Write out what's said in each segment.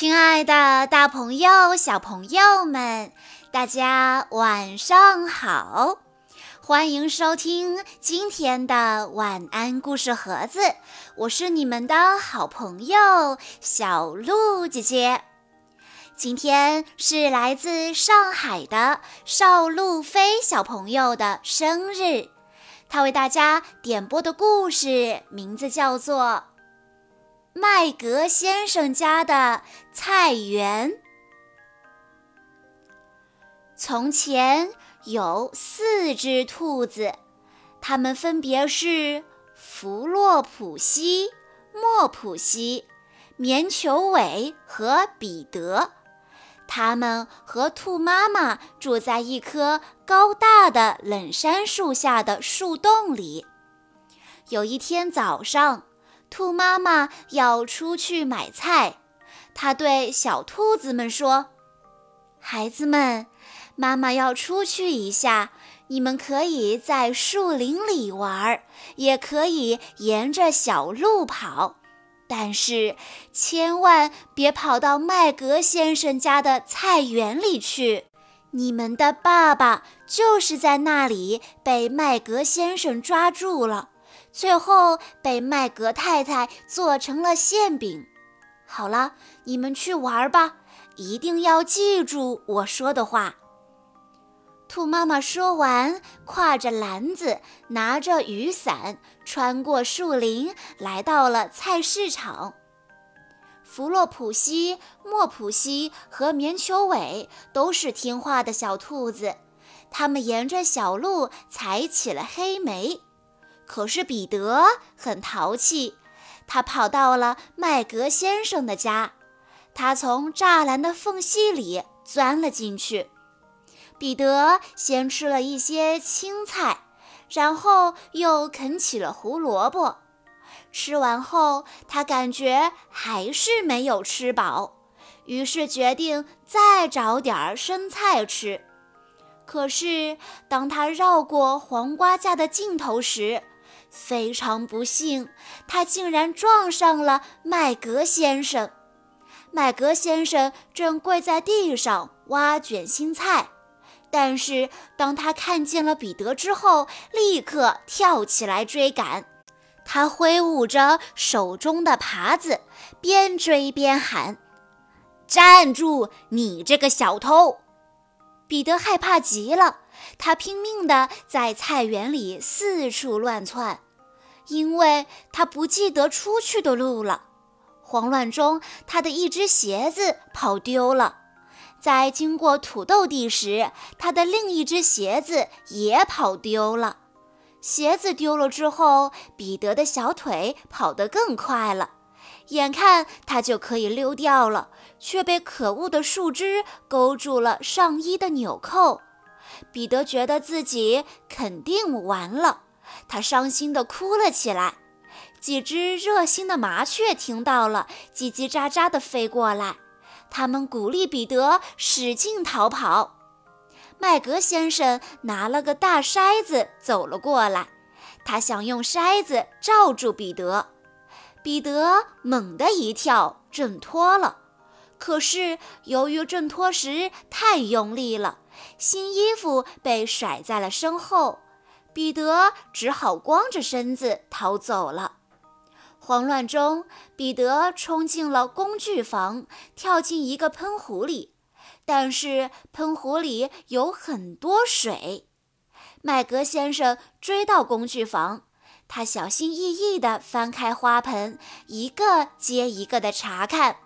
亲爱的，大朋友、小朋友们，大家晚上好！欢迎收听今天的晚安故事盒子，我是你们的好朋友小鹿姐姐。今天是来自上海的邵路飞小朋友的生日，他为大家点播的故事名字叫做。麦格先生家的菜园。从前有四只兔子，它们分别是弗洛普西、莫普西、棉球尾和彼得。它们和兔妈妈住在一棵高大的冷杉树下的树洞里。有一天早上。兔妈妈要出去买菜，她对小兔子们说：“孩子们，妈妈要出去一下，你们可以在树林里玩，也可以沿着小路跑，但是千万别跑到麦格先生家的菜园里去。你们的爸爸就是在那里被麦格先生抓住了。”最后被麦格太太做成了馅饼。好了，你们去玩吧，一定要记住我说的话。兔妈妈说完，挎着篮子，拿着雨伞，穿过树林，来到了菜市场。弗洛普西、莫普西和棉球尾都是听话的小兔子，它们沿着小路采起了黑莓。可是彼得很淘气，他跑到了麦格先生的家，他从栅栏的缝隙里钻了进去。彼得先吃了一些青菜，然后又啃起了胡萝卜。吃完后，他感觉还是没有吃饱，于是决定再找点生菜吃。可是当他绕过黄瓜架的尽头时，非常不幸，他竟然撞上了麦格先生。麦格先生正跪在地上挖卷心菜，但是当他看见了彼得之后，立刻跳起来追赶。他挥舞着手中的耙子，边追边喊：“站住，你这个小偷！”彼得害怕极了。他拼命地在菜园里四处乱窜，因为他不记得出去的路了。慌乱中，他的一只鞋子跑丢了。在经过土豆地时，他的另一只鞋子也跑丢了。鞋子丢了之后，彼得的小腿跑得更快了，眼看他就可以溜掉了，却被可恶的树枝勾住了上衣的纽扣。彼得觉得自己肯定完了，他伤心地哭了起来。几只热心的麻雀听到了，叽叽喳喳地飞过来，他们鼓励彼得使劲逃跑。麦格先生拿了个大筛子走了过来，他想用筛子罩住彼得。彼得猛地一跳，挣脱了。可是由于挣脱时太用力了。新衣服被甩在了身后，彼得只好光着身子逃走了。慌乱中，彼得冲进了工具房，跳进一个喷壶里，但是喷壶里有很多水。麦格先生追到工具房，他小心翼翼地翻开花盆，一个接一个地查看。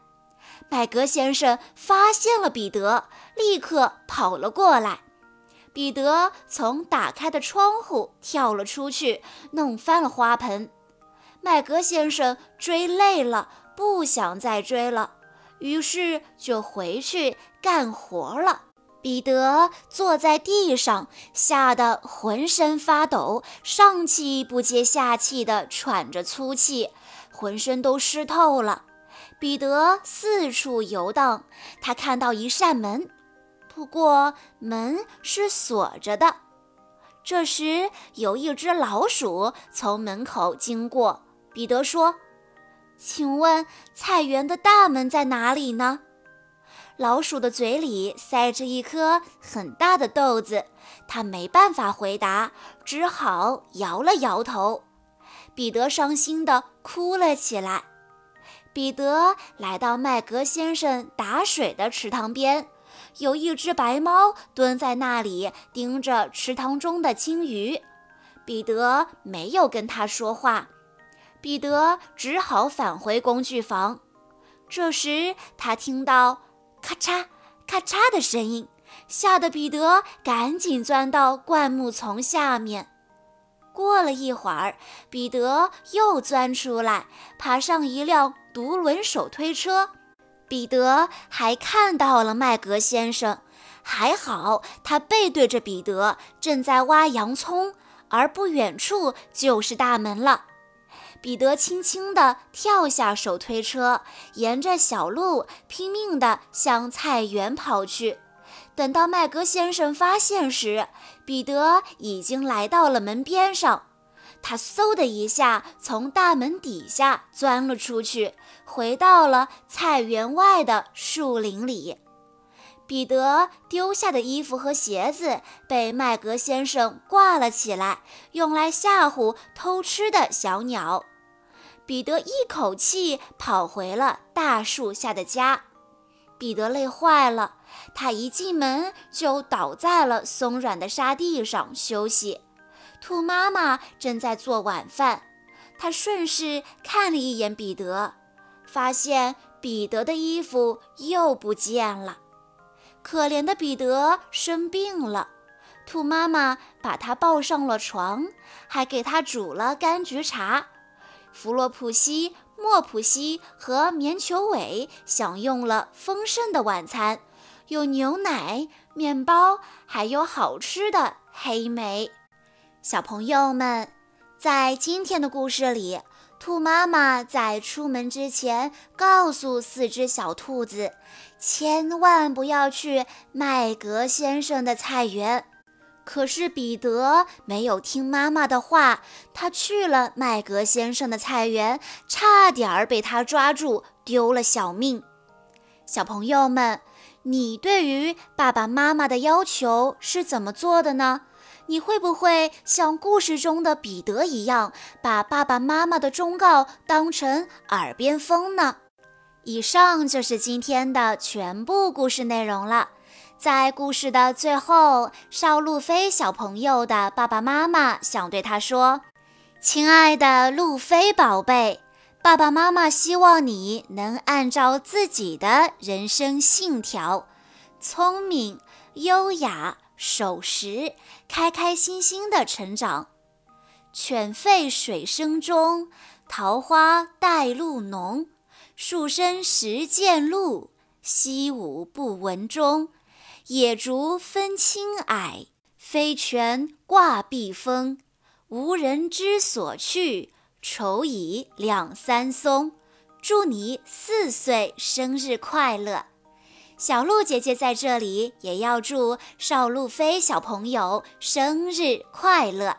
麦格先生发现了彼得，立刻跑了过来。彼得从打开的窗户跳了出去，弄翻了花盆。麦格先生追累了，不想再追了，于是就回去干活了。彼得坐在地上，吓得浑身发抖，上气不接下气地喘着粗气，浑身都湿透了。彼得四处游荡，他看到一扇门，不过门是锁着的。这时，有一只老鼠从门口经过。彼得说：“请问菜园的大门在哪里呢？老鼠的嘴里塞着一颗很大的豆子，它没办法回答，只好摇了摇头。彼得伤心地哭了起来。彼得来到麦格先生打水的池塘边，有一只白猫蹲在那里盯着池塘中的金鱼。彼得没有跟他说话，彼得只好返回工具房。这时他听到咔嚓咔嚓的声音，吓得彼得赶紧钻到灌木丛下面。过了一会儿，彼得又钻出来，爬上一辆独轮手推车。彼得还看到了麦格先生，还好他背对着彼得，正在挖洋葱，而不远处就是大门了。彼得轻轻地跳下手推车，沿着小路拼命地向菜园跑去。等到麦格先生发现时，彼得已经来到了门边上。他嗖的一下从大门底下钻了出去，回到了菜园外的树林里。彼得丢下的衣服和鞋子被麦格先生挂了起来，用来吓唬偷吃的小鸟。彼得一口气跑回了大树下的家。彼得累坏了，他一进门就倒在了松软的沙地上休息。兔妈妈正在做晚饭，她顺势看了一眼彼得，发现彼得的衣服又不见了。可怜的彼得生病了，兔妈妈把他抱上了床，还给他煮了柑橘茶。弗洛普西。莫普西和棉球尾享用了丰盛的晚餐，有牛奶、面包，还有好吃的黑莓。小朋友们，在今天的故事里，兔妈妈在出门之前告诉四只小兔子，千万不要去麦格先生的菜园。可是彼得没有听妈妈的话，他去了麦格先生的菜园，差点儿被他抓住，丢了小命。小朋友们，你对于爸爸妈妈的要求是怎么做的呢？你会不会像故事中的彼得一样，把爸爸妈妈的忠告当成耳边风呢？以上就是今天的全部故事内容了。在故事的最后，邵路飞小朋友的爸爸妈妈想对他说：“亲爱的路飞宝贝，爸爸妈妈希望你能按照自己的人生信条，聪明、优雅、守时，开开心心的成长。犬吠水声中，桃花带露浓。树深时见鹿，溪午不闻钟。”野竹分青矮，飞泉挂碧峰。无人知所去，愁已两三松。祝你四岁生日快乐！小鹿姐姐在这里也要祝邵路飞小朋友生日快乐。